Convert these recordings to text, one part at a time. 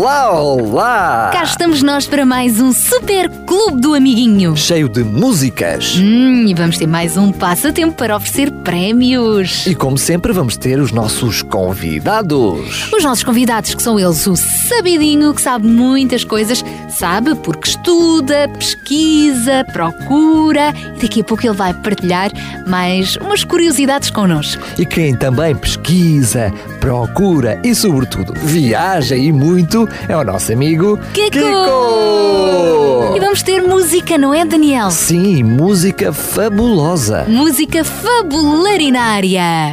Olá, olá! Cá estamos nós para mais um Super Clube do Amiguinho. Cheio de músicas. Hum, e vamos ter mais um passatempo para oferecer prémios. E como sempre, vamos ter os nossos convidados. Os nossos convidados, que são eles o Sabidinho, que sabe muitas coisas, sabe porque estuda, pesquisa, procura e daqui a pouco ele vai partilhar mais umas curiosidades connosco. E quem também pesquisa, procura e, sobretudo, viaja e muito é o nosso amigo Kiko! Kiko! E vamos ter música, não é, Daniel? Sim, música fabulosa. Música fabularinária.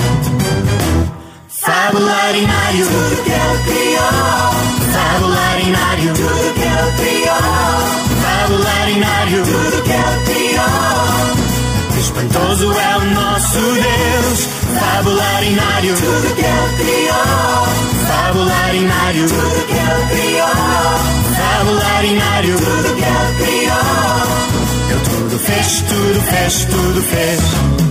Fabularinário, tudo que ele criou. Fabularinário, tudo que ele criou. Fabularinário, tudo que ele criou. Espantoso é o nosso Deus. Fabularinário, tudo que ele criou. Fabularinário, tudo que ele criou. Fabularinário, tudo que ele criou. Ele tudo fez, tudo fez, tudo fez.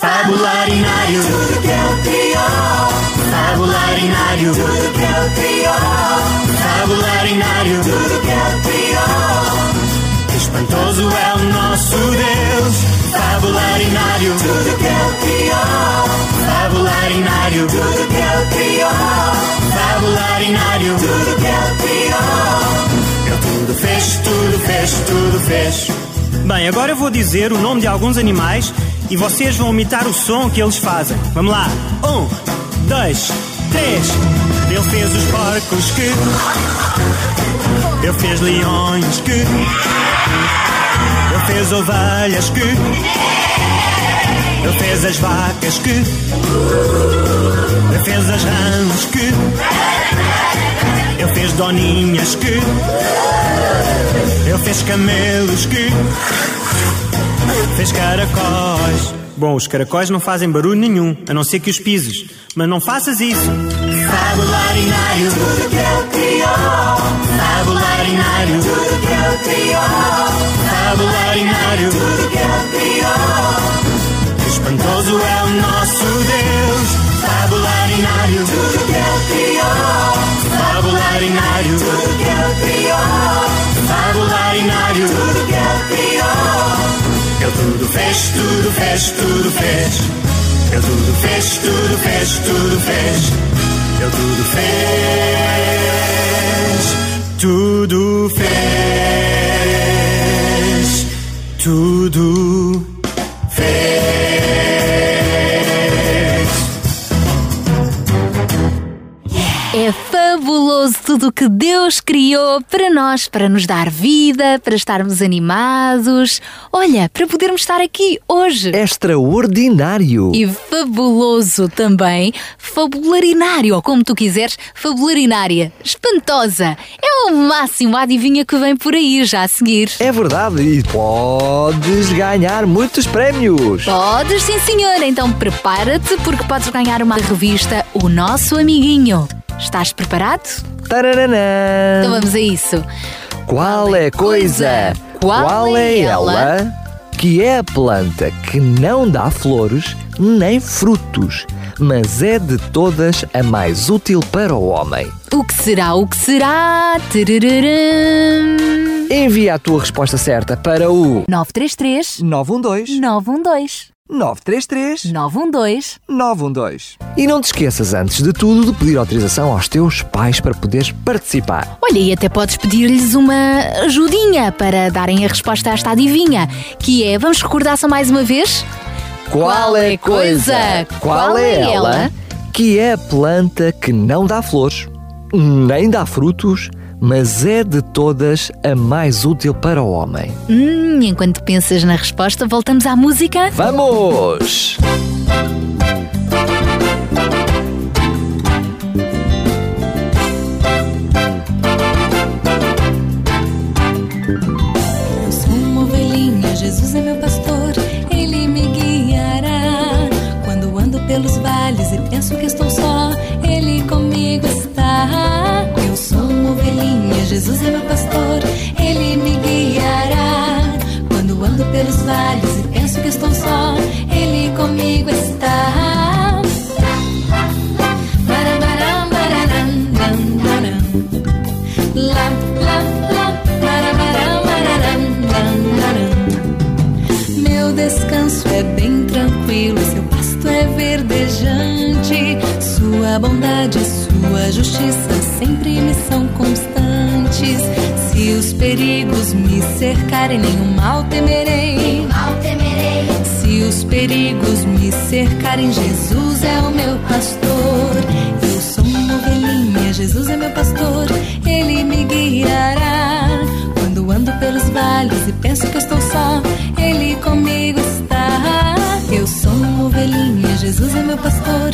Fabularinário, tudo que ele criou. Fabularinário, tudo que ele criou. Fabularinário, tudo que ele criou. Espantoso é o nosso Deus. Fabularinário, tudo que ele criou. Fabularinário, tudo que ele criou. Fabularinário, tudo que ele criou. Ele tudo fez, tudo fez, tudo fez. Bem, agora eu vou dizer o nome de alguns animais e vocês vão imitar o som que eles fazem. Vamos lá. Um, dois, três. Ele fez os porcos que. Ele fez leões que. Ele fez ovelhas que. Ele fez as vacas que. Ele fez as rãs que. Ele fez doninhas que. Ele fez camelos que. Fez caracóis. Bom, os caracóis não fazem barulho nenhum, a não ser que os pises. Mas não faças isso. Fabularinário, tudo que ele criou. Fabularinário, tudo que ele criou. Fabularinário, tudo que ele criou. Espantoso é o nosso Deus. Fabularinário, tudo que ele criou. Fabularinário, tudo que ele criou. Fabularinário, tudo que ele criou. Tudo fez, tudo fez, tudo fez. Ele tudo fez, tudo fez, tudo fez. Ele tudo fez, tudo fez, tudo fez. Tudo o que Deus criou para nós, para nos dar vida, para estarmos animados. Olha, para podermos estar aqui hoje. Extraordinário! E fabuloso também. Fabularinário, ou como tu quiseres, fabularinária. Espantosa. É o máximo adivinha que vem por aí já a seguir. É verdade, e podes ganhar muitos prémios. Podes, sim, senhor. Então prepara-te porque podes ganhar uma revista O Nosso Amiguinho. Estás preparado? Então vamos a isso. Qual é a coisa? Qual é ela? Que é a planta que não dá flores nem frutos, mas é de todas a mais útil para o homem. O que será? O que será? Tarararam. Envia a tua resposta certa para o 933 912 912 933 912 912. E não te esqueças, antes de tudo, de pedir autorização aos teus pais para poderes participar. Olha, e até podes pedir-lhes uma ajudinha para darem a resposta a esta adivinha, que é, vamos recordar só mais uma vez? Qual é a coisa? Qual é ela? Que é a planta que não dá flores, nem dá frutos, mas é de todas a mais útil para o homem. Hum, enquanto pensas na resposta, voltamos à música? Vamos! Eu sou uma ovelhinha, Jesus é meu pastor, ele me guiará. Quando ando pelos vales e penso que estou só, ele comigo está. Sou uma ovelhinha, Jesus é meu pastor, ele me guiará. Quando ando pelos vales e penso que estou só, ele comigo está. Meu descanso é bem tranquilo, seu pasto é verdejante. Sua bondade e sua justiça sempre me são constantes. Se os perigos me cercarem, nenhum mal temerei. Se os perigos me cercarem, Jesus é o meu pastor. Eu sou uma ovelhinha, Jesus é meu pastor, ele me guiará. Quando ando pelos vales e penso que estou só, ele comigo está. Eu sou uma ovelhinha, Jesus é meu pastor,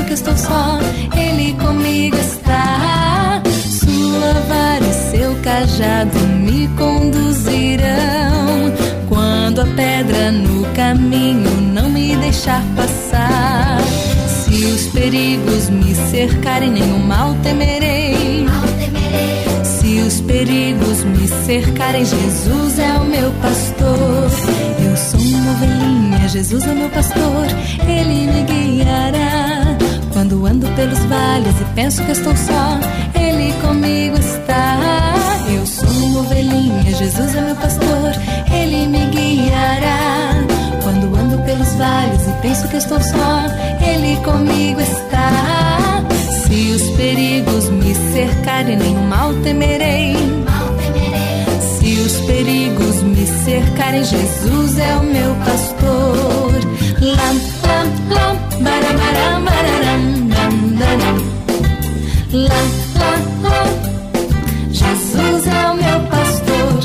penso que estou só, ele comigo está. Sua vara e seu cajado me conduzirão. Quando a pedra no caminho não me deixar passar. Se os perigos me cercarem, nenhum mal temerei. Se os perigos me cercarem, Jesus é o meu pastor. Eu sou uma ovelhinha, Jesus é meu pastor, ele me guiará. Quando ando pelos vales e penso que estou só, ele comigo está. Eu sou uma ovelhinha, Jesus é meu pastor, ele me guiará. Quando ando pelos vales e penso que estou só, ele comigo está. Se os perigos me cercarem, nenhum mal temerei. Se os perigos me cercarem, Jesus é o meu pastor. Lam, lam, lam, Jesus é o meu pastor.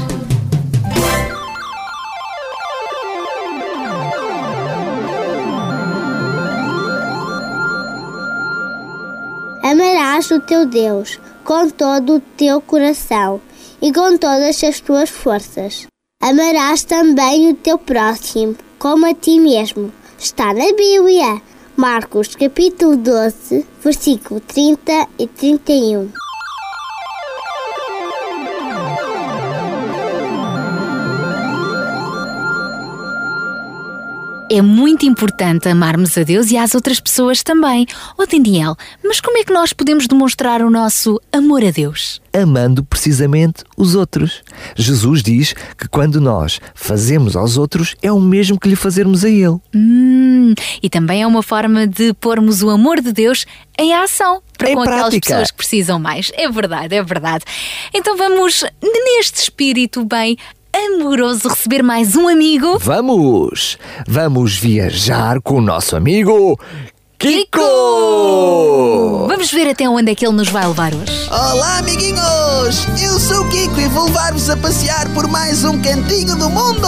Amarás o teu Deus com todo o teu coração e com todas as tuas forças. Amarás também o teu próximo como a ti mesmo. Está na Bíblia. Marcos capítulo 12, versículo 30 e 31. É muito importante amarmos a Deus e às outras pessoas também. Oh Daniel, mas como é que nós podemos demonstrar o nosso amor a Deus? amando precisamente os outros. Jesus diz que quando nós fazemos aos outros é o mesmo que lhe fazermos a Ele. Hum, e também é uma forma de pormos o amor de Deus em ação para Em com aquelas prática. pessoas que precisam mais. É verdade, é verdade. Então vamos, neste espírito bem amoroso, receber mais um amigo. Vamos! Vamos viajar com o nosso amigo Kiko! Vamos ver até onde é que ele nos vai levar hoje. Olá, amiguinhos! Eu sou o Kiko e vou levar-vos a passear por mais um cantinho do mundo!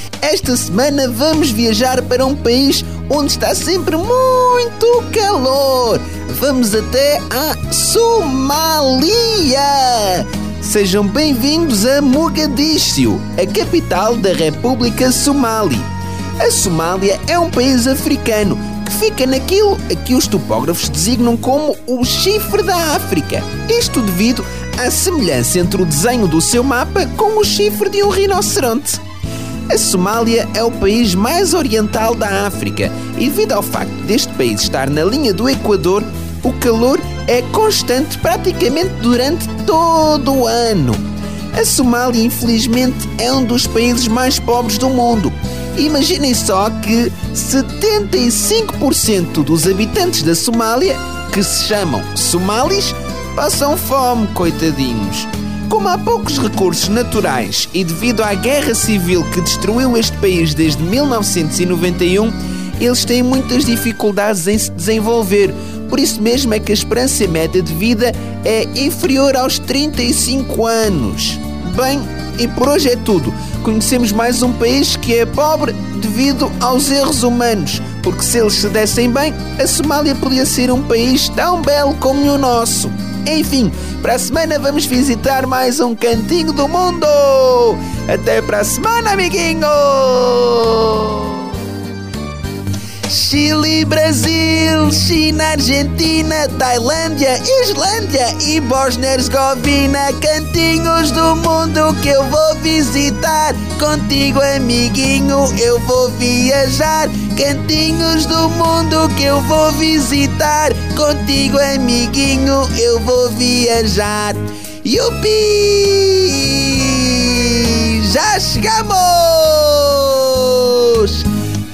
Esta semana vamos viajar para um país onde está sempre muito calor. Vamos até a Somália. Sejam bem-vindos a Mogadíscio, a capital da República Somali. A Somália é um país africano que fica naquilo a que os topógrafos designam como o chifre da África. Isto devido à semelhança entre o desenho do seu mapa com o chifre de um rinoceronte. A Somália é o país mais oriental da África e, devido ao facto deste país estar na linha do Equador, o calor é constante praticamente durante todo o ano. A Somália, infelizmente, é um dos países mais pobres do mundo. Imaginem só que 75% dos habitantes da Somália, que se chamam somalis, passam fome, coitadinhos. Como há poucos recursos naturais e devido à guerra civil que destruiu este país desde 1991, eles têm muitas dificuldades em se desenvolver. Por isso mesmo é que a esperança média de vida é inferior aos 35 anos. Bem, e por hoje é tudo. Conhecemos mais um país que é pobre devido aos erros humanos, porque se eles se dessem bem, a Somália podia ser um país tão belo como o nosso. Enfim, para a semana vamos visitar mais um cantinho do mundo. Até para a semana, amiguinho! Chile, Brasil, China, Argentina, Tailândia, Islândia e Bósnia-Herzegovina, cantinhos do mundo que eu vou visitar. Contigo, amiguinho, eu vou viajar. Cantinhos do mundo que eu vou visitar. Contigo, amiguinho, eu vou viajar. Yupi! Já chegamos!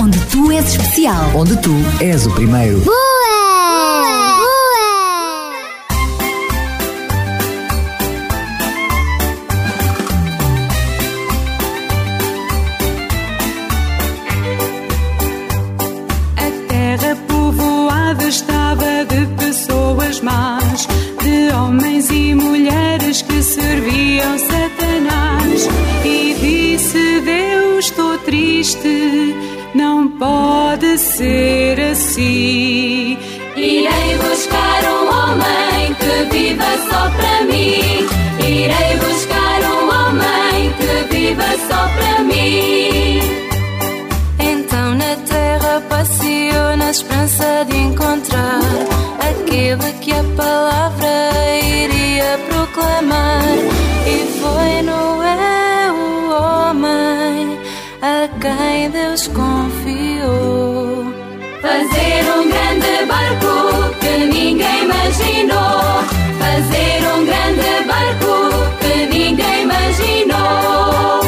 Onde tu és especial. Onde tu és o primeiro. Boa! Ser assim. Irei buscar um homem que viva só para mim. Irei buscar um homem que viva só para mim. Então na terra passeou na esperança de encontrar aquele que a palavra iria proclamar. E foi Noé o homem a quem Deus confiou. Fazer um grande barco que ninguém imaginou. Fazer um grande barco que ninguém imaginou.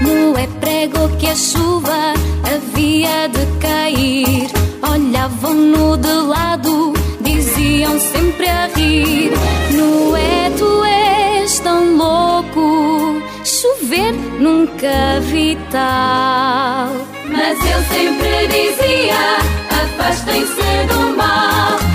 Noé pregou que a chuva havia de cair. Olhavam-no de lado, diziam sempre a rir: Noé, tu és tão louco, chover nunca vi tal. Mas ele sempre dizia: Afastem-se do mal.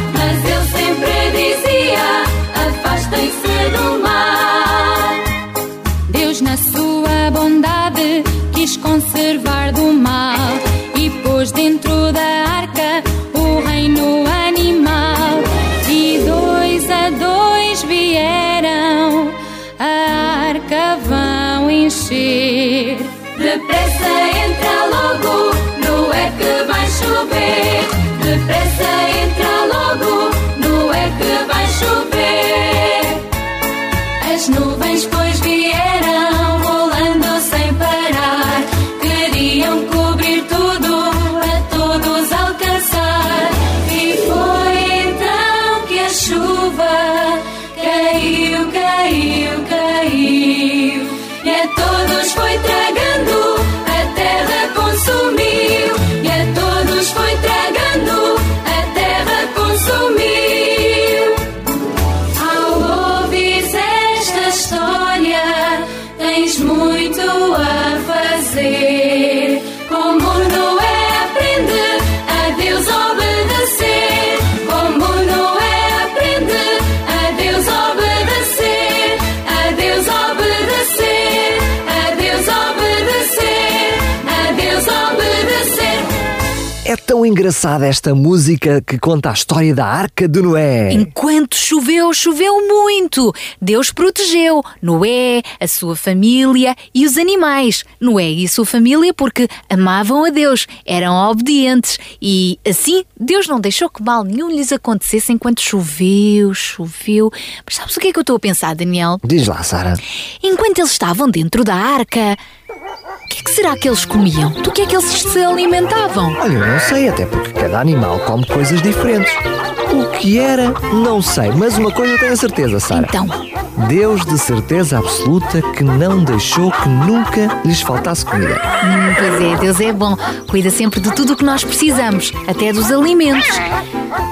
Logo, não é que vai chover. Engraçada esta música que conta a história da Arca de Noé. Enquanto choveu, choveu muito. Deus protegeu Noé, a sua família e os animais. Noé e a sua família porque amavam a Deus, eram obedientes e assim Deus não deixou que mal nenhum lhes acontecesse enquanto choveu, choveu. Mas sabes o que é que eu estou a pensar, Daniel? Diz lá, Sara. Enquanto eles estavam dentro da arca, o que, é que será que eles comiam? Do que é que eles se alimentavam? Olha, eu não sei, até porque cada animal come coisas diferentes. O que era, não sei, mas uma coisa tenho a certeza, Sara. Então, Deus de certeza absoluta que não deixou que nunca lhes faltasse comida. Hum, pois é, Deus é bom. Cuida sempre de tudo o que nós precisamos, até dos alimentos.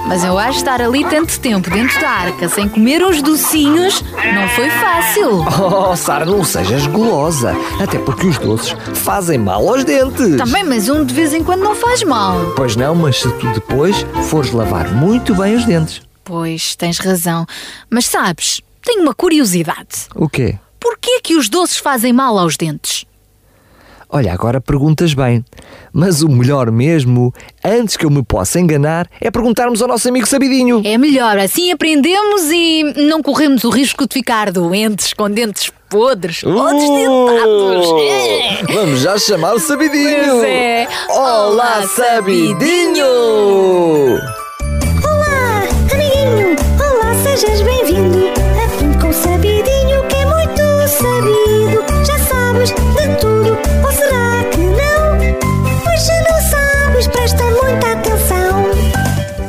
Mas eu acho estar ali tanto tempo dentro da arca sem comer uns docinhos não foi fácil. Oh, Sara, não sejas gulosa. Até porque os doces fazem mal aos dentes. Também, mas um de vez em quando não faz mal. Pois não, mas se tu depois fores lavar muito bem os dentes. Pois, tens razão. Mas sabes, tenho uma curiosidade. O quê? Porquê que os doces fazem mal aos dentes? Olha, agora perguntas bem. Mas o melhor mesmo, antes que eu me possa enganar, é perguntarmos ao nosso amigo Sabidinho. É melhor, assim aprendemos e não corremos o risco de ficar doentes com dentes podres ou desdentados. É. Oh! Vamos já chamar o Sabidinho. Pois é. Olá, Sabidinho! Olá, amiguinho! Olá, sejas bem-vindo! Aprende com o Sabidinho que é muito sabido. Já sabes de tudo, ou será que não? Pois se não sabes, presta muita atenção.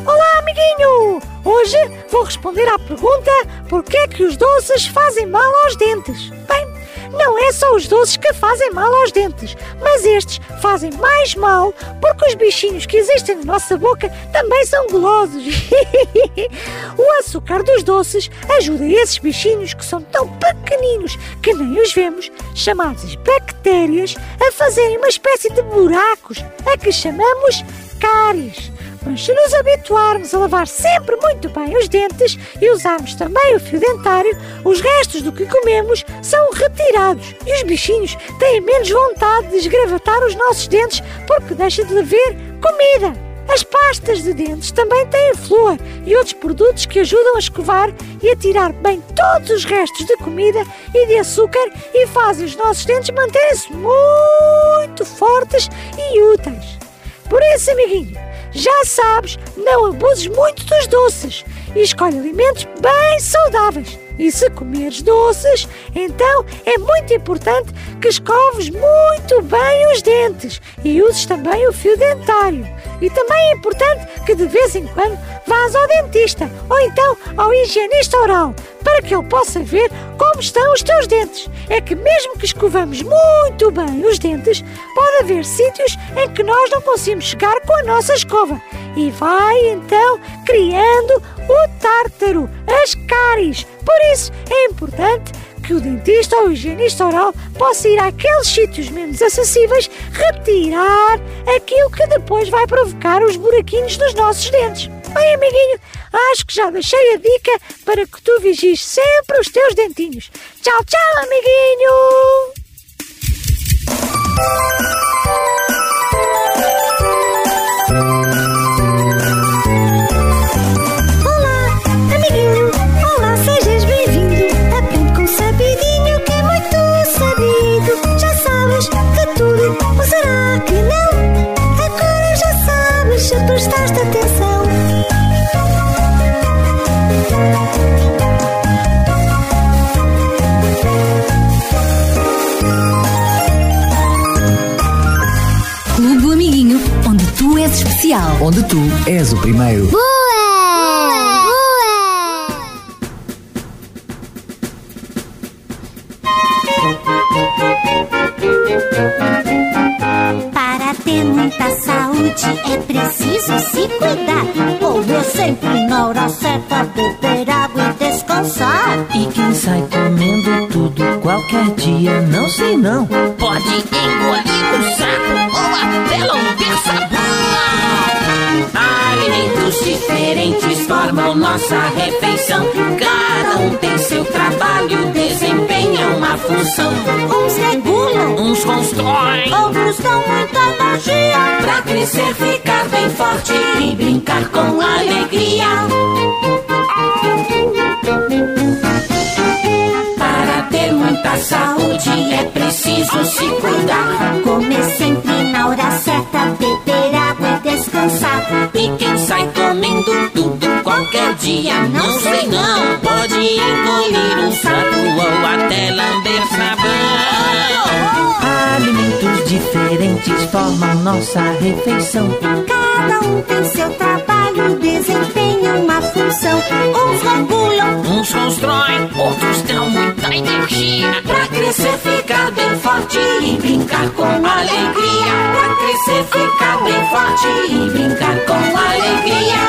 Olá, amiguinho! Hoje vou responder à pergunta porquê é que os doces fazem mal aos dentes. Bem, não é só os doces que fazem mal aos dentes, mas estes fazem mais mal porque os bichinhos que existem na nossa boca também são gulosos. o açúcar dos doces ajuda esses bichinhos que são tão pequeninos que nem os vemos, chamados bactérias, a fazerem uma espécie de buracos a que chamamos cáries. Mas se nos habituarmos a lavar sempre muito bem os dentes e usarmos também o fio dentário, os restos do que comemos são retirados e os bichinhos têm menos vontade de esgravatar os nossos dentes porque deixa de haver comida. As pastas de dentes também têm flúor e outros produtos que ajudam a escovar e a tirar bem todos os restos de comida e de açúcar e fazem os nossos dentes manterem-se muito fortes e úteis. Por isso, amiguinho, já sabes, não abuses muito dos doces e escolhe alimentos bem saudáveis. E se comeres doces, então é muito importante que escoves muito bem os dentes e uses também o fio dentário. E também é importante que de vez em quando vás ao dentista ou então ao higienista oral para que ele possa ver como estão os teus dentes. É que mesmo que escovamos muito bem os dentes, pode haver sítios em que nós não conseguimos chegar com a nossa escova. E vai então criando o tártaro, as cáries. Por isso é importante que o dentista ou o higienista oral possa ir àqueles sítios menos acessíveis retirar aquilo que depois vai provocar os buraquinhos dos nossos dentes. Bem, amiguinho, acho que já deixei a dica para que tu vigies sempre os teus dentinhos. Tchau, tchau, amiguinho! Especial. Onde tu és o primeiro. Boa! Boa! Para ter muita saúde é preciso se cuidar. Comer sempre na hora certa, beber água e descansar. E quem sai comendo tudo qualquer dia, não sei não. Pode engolir um sapo ou até lamber diferentes formam nossa refeição. Cada um tem seu trabalho, desempenha uma função. Uns regulam, Uns constroem outros dão muita energia. pra crescer, ficar bem forte e brincar com alegria. Muita saúde é preciso se cuidar. Comer sempre na hora certa, beber água e descansar. E quem sai comendo tudo qualquer dia, não sei não, pode engolir um sapo ou até lamber sabão. Alimentos diferentes formam nossa refeição. Cada um tem seu trabalho, desempenha uma função. Uns regulam, Uns constroem, outros dão muita energia. Pra crescer, ficar bem forte e brincar com alegria. Pra crescer, ficar bem forte e brincar com alegria.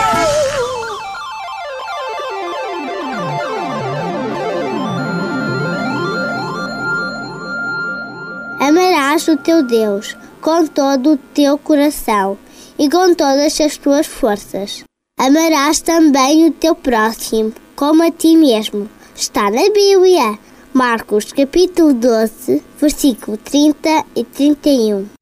Amarás o teu Deus com todo o teu coração e com todas as tuas forças. Amarás também o teu próximo como a ti mesmo. Está na Bíblia. Marcos capítulo 12, versículo 30 e 31.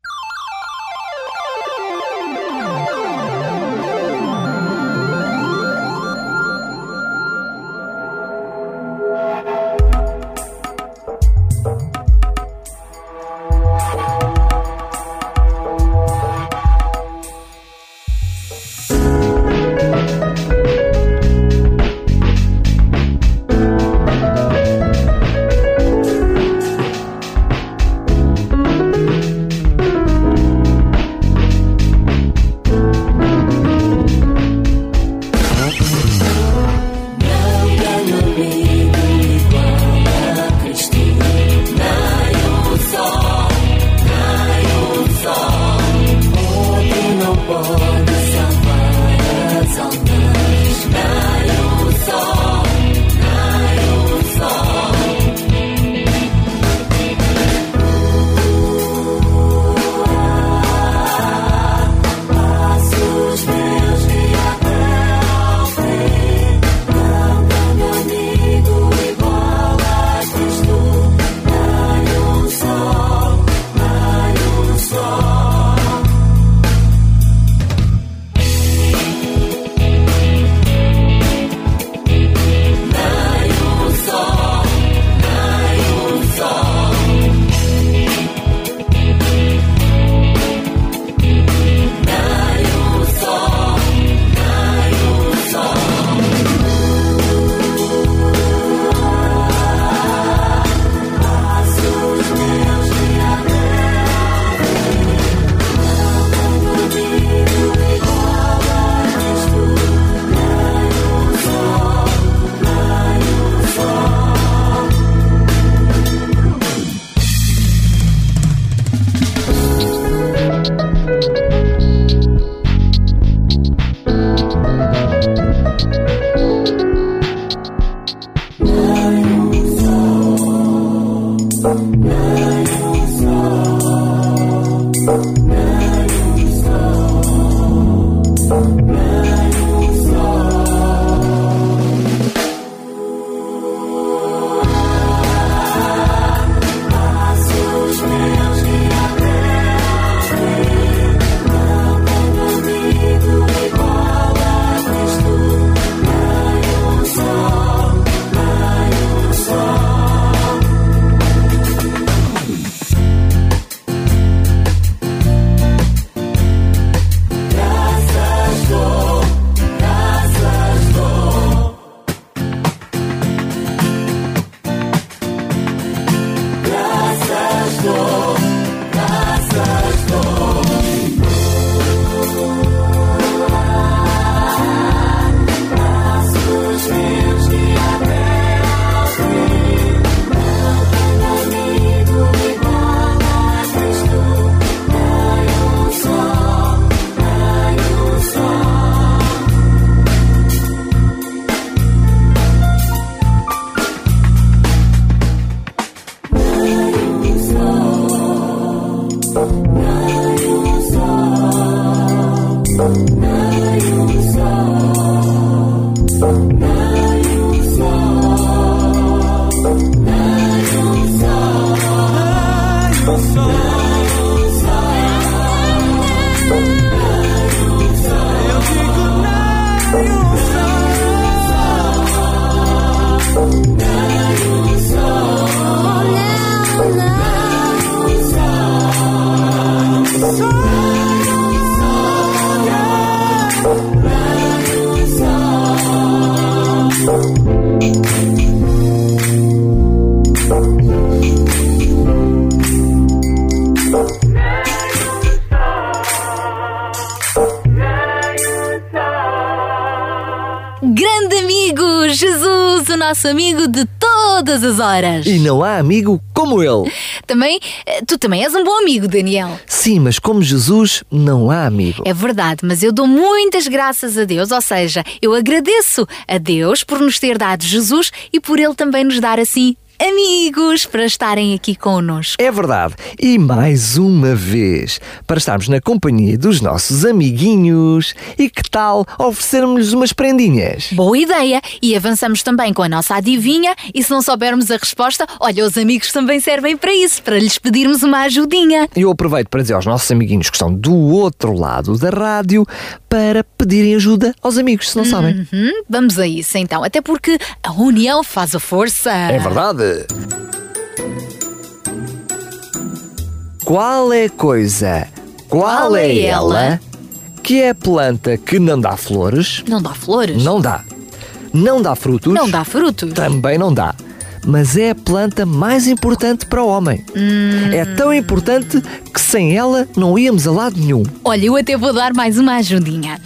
Grande amigo, Jesus, o nosso amigo de todas as horas. E não há amigo como ele. Também, eh, tu também és um bom amigo, Daniel. Sim, mas como Jesus, não há amigo. É verdade, mas eu dou muitas graças a Deus, ou seja, eu agradeço a Deus por nos ter dado Jesus e por Ele também nos dar assim amigos para estarem aqui connosco. É verdade. E mais uma vez, para estarmos na companhia dos nossos amiguinhos. E que tal oferecermos-lhes umas prendinhas? Boa ideia! E avançamos também com a nossa adivinha e se não soubermos a resposta, olha, os amigos também servem para isso, para lhes pedirmos uma ajudinha. E eu aproveito para dizer aos nossos amiguinhos que estão do outro lado da rádio para pedirem ajuda aos amigos, se não sabem. Uhum, vamos a isso então, até porque a união faz a força. É verdade. Qual é a coisa? Qual, Qual é, é ela? ela? Que é a planta que não dá flores? Não dá flores? Não dá. Não dá frutos? Não dá frutos? Também não dá. Mas é a planta mais importante para o homem. Hum. É tão importante que sem ela não íamos a lado nenhum. Olha, eu até vou dar mais uma ajudinha.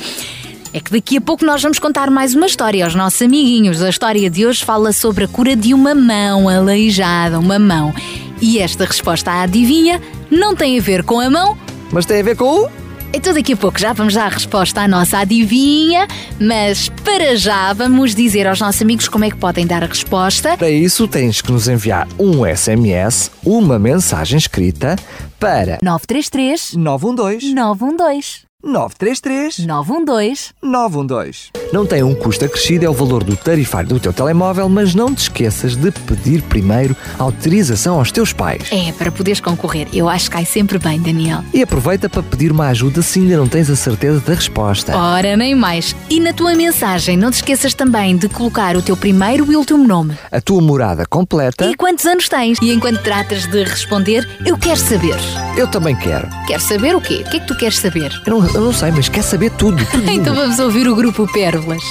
É que daqui a pouco nós vamos contar mais uma história aos nossos amiguinhos. A história de hoje fala sobre a cura de uma mão aleijada, uma mão. E esta resposta à adivinha não tem a ver com a mão, Mas tem a ver com o. então daqui a pouco. Já vamos dar a resposta à nossa adivinha, mas para já vamos dizer aos nossos amigos como é que podem dar a resposta. Para isso tens que nos enviar um SMS, uma mensagem escrita para 933 912 912 933 912 912. Não tem um custo acrescido, é o valor do tarifário do teu telemóvel, mas não te esqueças de pedir primeiro autorização aos teus pais. É, para poderes concorrer. Eu acho que cai sempre bem, Daniel. E aproveita para pedir uma ajuda se ainda não tens a certeza da resposta. Ora, nem mais. E na tua mensagem, não te esqueças também de colocar o teu primeiro e último nome. A tua morada completa, E quantos anos tens? E enquanto tratas de responder, eu quero saber. eu também quero. Quero saber o quê? O que é que tu queres saber? Eu não, eu não sei, mas quer saber tudo. tudo. Então vamos ouvir o grupo Pérolas.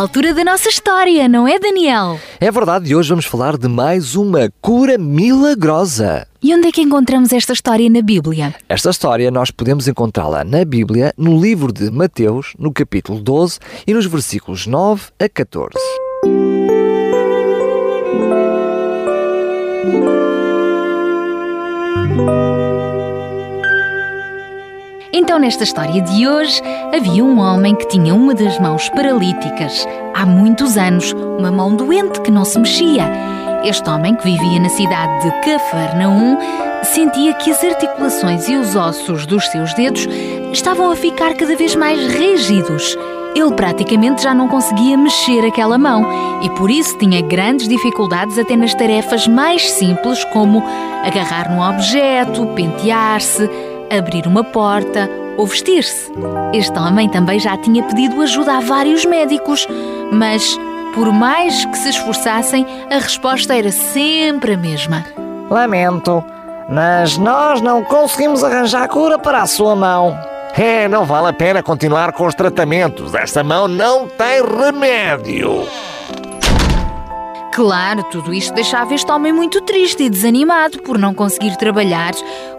Altura da nossa história, não é, Daniel? É verdade, e hoje vamos falar de mais uma cura milagrosa. E onde é que encontramos esta história na Bíblia? Esta história nós podemos encontrá-la na Bíblia, no livro de Mateus, no capítulo 12 e nos versículos 9 a 14. Então, nesta história de hoje, havia um homem que tinha uma das mãos paralíticas. Há muitos anos, uma mão doente que não se mexia. Este homem, que vivia na cidade de Cafarnaum, sentia que as articulações e os ossos dos seus dedos estavam a ficar cada vez mais rígidos. Ele praticamente já não conseguia mexer aquela mão e por isso tinha grandes dificuldades até nas tarefas mais simples, como agarrar num objeto, pentear-se, abrir uma porta ou vestir-se. Este homem também já tinha pedido ajuda a vários médicos, mas por mais que se esforçassem, a resposta era sempre a mesma. Lamento, mas nós não conseguimos arranjar cura para a sua mão. É, não vale a pena continuar com os tratamentos. Esta mão não tem remédio. Claro, tudo isto deixava este homem muito triste e desanimado por não conseguir trabalhar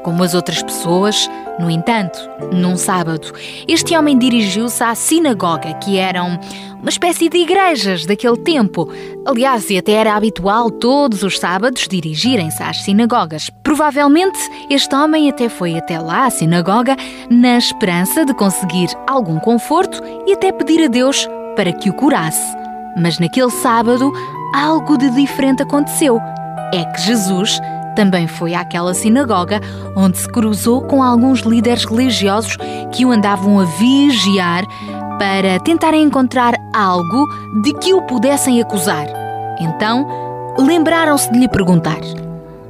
como as outras pessoas. No entanto, num sábado, este homem dirigiu-se à sinagoga, que eram uma espécie de igrejas daquele tempo. Aliás, e até era habitual todos os sábados dirigirem-se às sinagogas. Provavelmente este homem até foi até lá à sinagoga na esperança de conseguir algum conforto e até pedir a Deus para que o curasse. Mas naquele sábado, algo de diferente aconteceu. É que Jesus também foi àquela sinagoga onde se cruzou com alguns líderes religiosos que o andavam a vigiar para tentarem encontrar algo de que o pudessem acusar. Então, lembraram-se de lhe perguntar: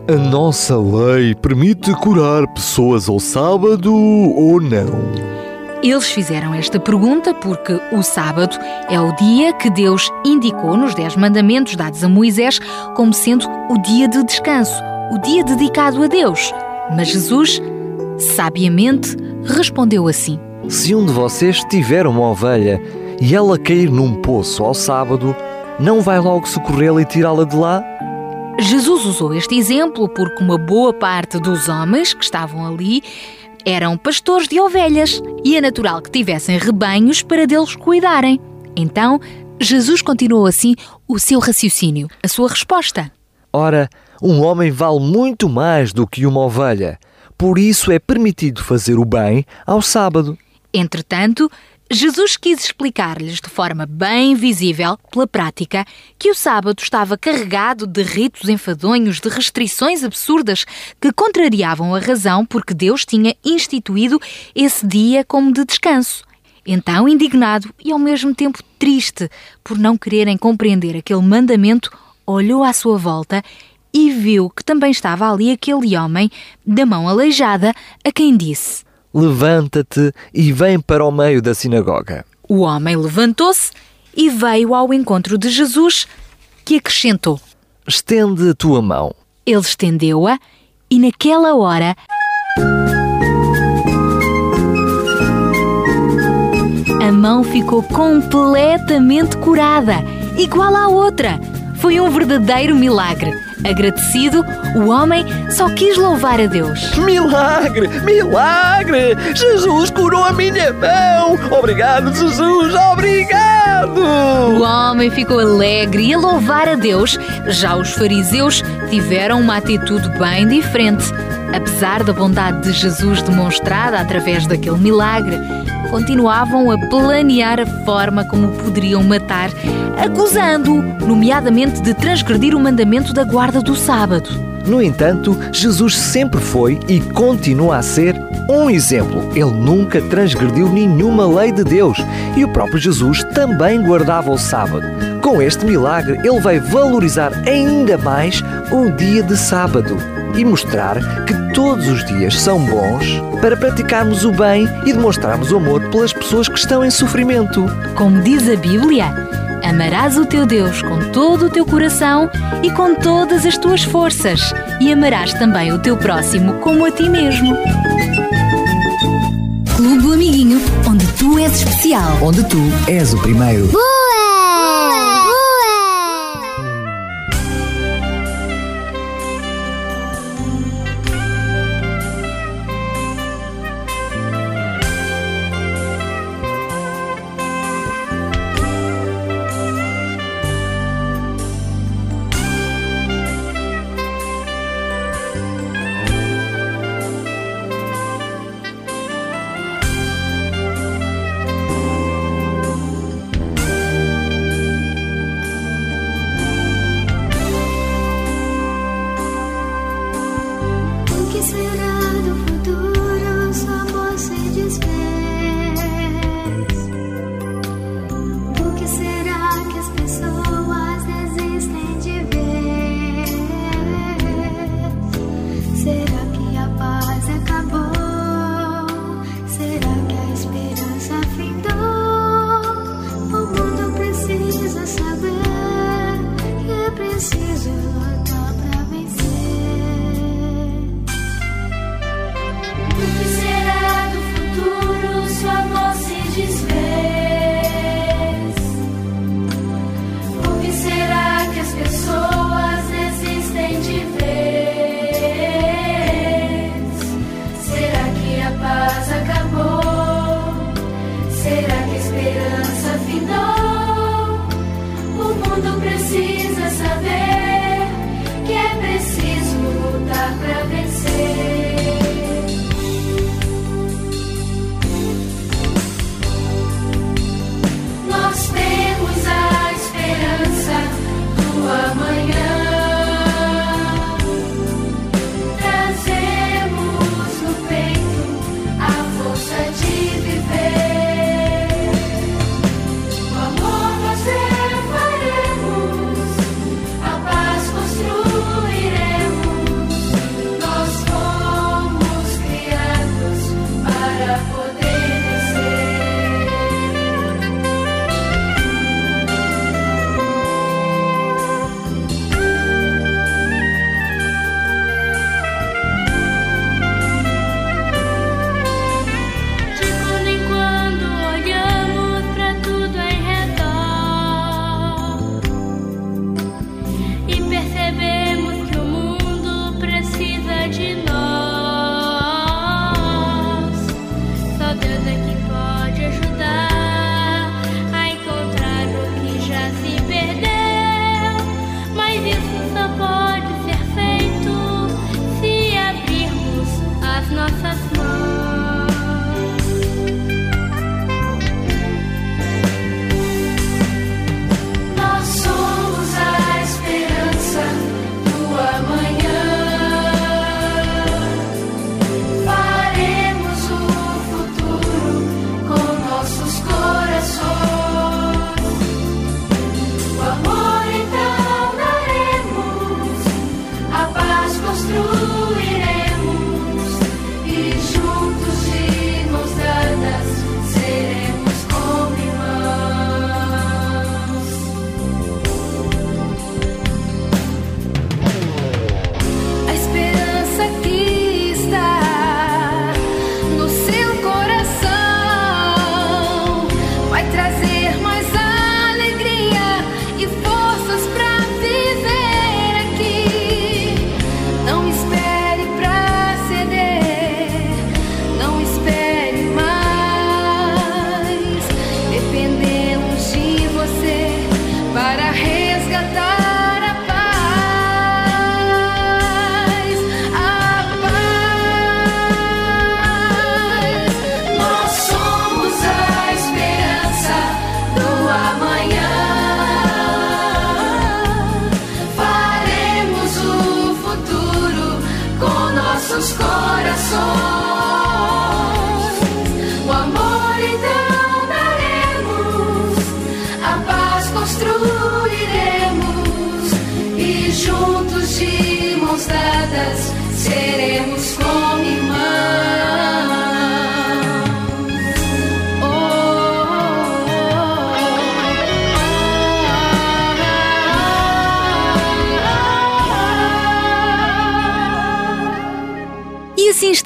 A nossa lei permite curar pessoas ao sábado ou não? Eles fizeram esta pergunta porque o sábado é o dia que Deus indicou nos Dez Mandamentos dados a Moisés como sendo o dia de descanso, o dia dedicado a Deus. Mas Jesus, sabiamente, respondeu assim: Se um de vocês tiver uma ovelha e ela cair num poço ao sábado, não vai logo socorrê-la e tirá-la de lá? Jesus usou este exemplo porque uma boa parte dos homens que estavam ali eram pastores de ovelhas e é natural que tivessem rebanhos para deles cuidarem. Então, Jesus continuou assim o seu raciocínio, a sua resposta. Ora, um homem vale muito mais do que uma ovelha. Por isso é permitido fazer o bem ao sábado. Entretanto, Jesus quis explicar-lhes de forma bem visível, pela prática, que o sábado estava carregado de ritos enfadonhos, de restrições absurdas que contrariavam a razão porque Deus tinha instituído esse dia como de descanso. Então, indignado e ao mesmo tempo triste por não quererem compreender aquele mandamento, olhou à sua volta e viu que também estava ali aquele homem da mão aleijada, a quem disse: Levanta-te e vem para o meio da sinagoga. O homem levantou-se e veio ao encontro de Jesus, que acrescentou: Estende a tua mão. Ele estendeu-a e, naquela hora, a mão ficou completamente curada, igual à outra. Foi um verdadeiro milagre. Agradecido, o homem só quis louvar a Deus. Milagre! Milagre! Jesus curou a minha mão! Obrigado, Jesus! Obrigado! O homem ficou alegre e a louvar a Deus. Já os fariseus tiveram uma atitude bem diferente. Apesar da bondade de Jesus demonstrada através daquele milagre, continuavam a planear a forma como o poderiam matar, acusando-o, nomeadamente de transgredir o mandamento da guarda do sábado. No entanto, Jesus sempre foi e continua a ser um exemplo. Ele nunca transgrediu nenhuma lei de Deus e o próprio Jesus também guardava o sábado. Com este milagre, ele vai valorizar ainda mais o dia de sábado e mostrar que todos os dias são bons para praticarmos o bem e demonstrarmos o amor pelas pessoas que estão em sofrimento. Como diz a Bíblia, amarás o teu Deus com todo o teu coração e com todas as tuas forças, e amarás também o teu próximo como a ti mesmo. Clube do Amiguinho, onde tu és especial. Onde tu és o primeiro. Boa!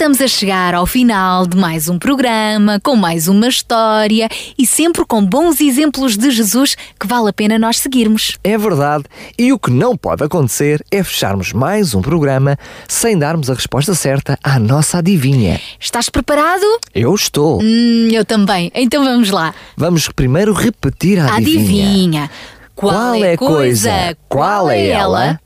Estamos a chegar ao final de mais um programa, com mais uma história e sempre com bons exemplos de Jesus que vale a pena nós seguirmos. É verdade, e o que não pode acontecer é fecharmos mais um programa sem darmos a resposta certa à nossa adivinha. Estás preparado? Eu estou. Hum, eu também. Então vamos lá. Vamos primeiro repetir a adivinha. Adivinha. Qual, qual é, é coisa? coisa? Qual é, é ela?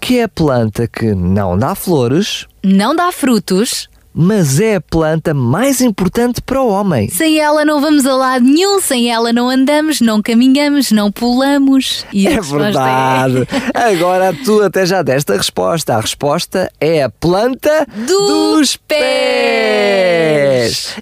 Que é a planta que não dá flores, não dá frutos, mas é a planta mais importante para o homem. Sem ela não vamos a lado nenhum, sem ela não andamos, não caminhamos, não pulamos. E É verdade. Agora tu até já deste a resposta. A resposta é a planta dos pés.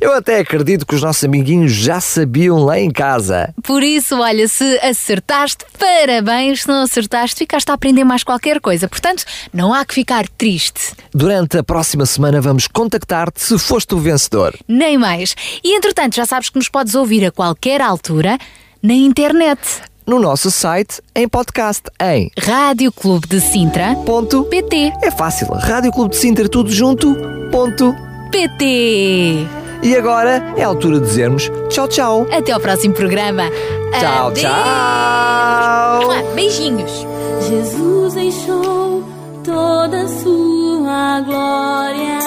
Eu até acredito que os nossos amiguinhos já sabiam lá em casa. Por isso, olha, se acertaste, parabéns. Se não acertaste, ficaste a aprender mais qualquer coisa. Portanto, não há que ficar triste. Durante a próxima semana vamos contactar-te se foste o vencedor. Nem mais. E entretanto, já sabes que nos podes ouvir a qualquer altura na internet. No nosso site, em podcast, em Rádio Clube de Sintra. Ponto PT. É fácil. Rádio Clube de Sintra, tudo junto. Ponto PT. E agora é a altura de dizermos tchau, tchau. Até ao próximo programa. Tchau, Adeus. tchau. Beijinhos. Jesus deixou toda a sua glória.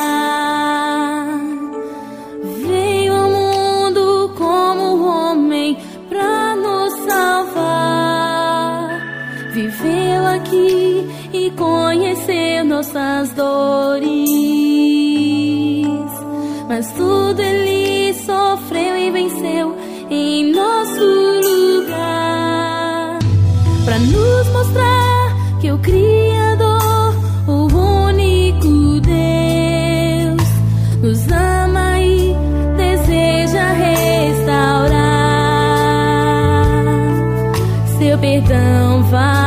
Salvar. Viveu aqui e conheceu nossas dores. Mas tudo ele sofreu e venceu em nosso lugar para nos mostrar que o Criador, perdão vai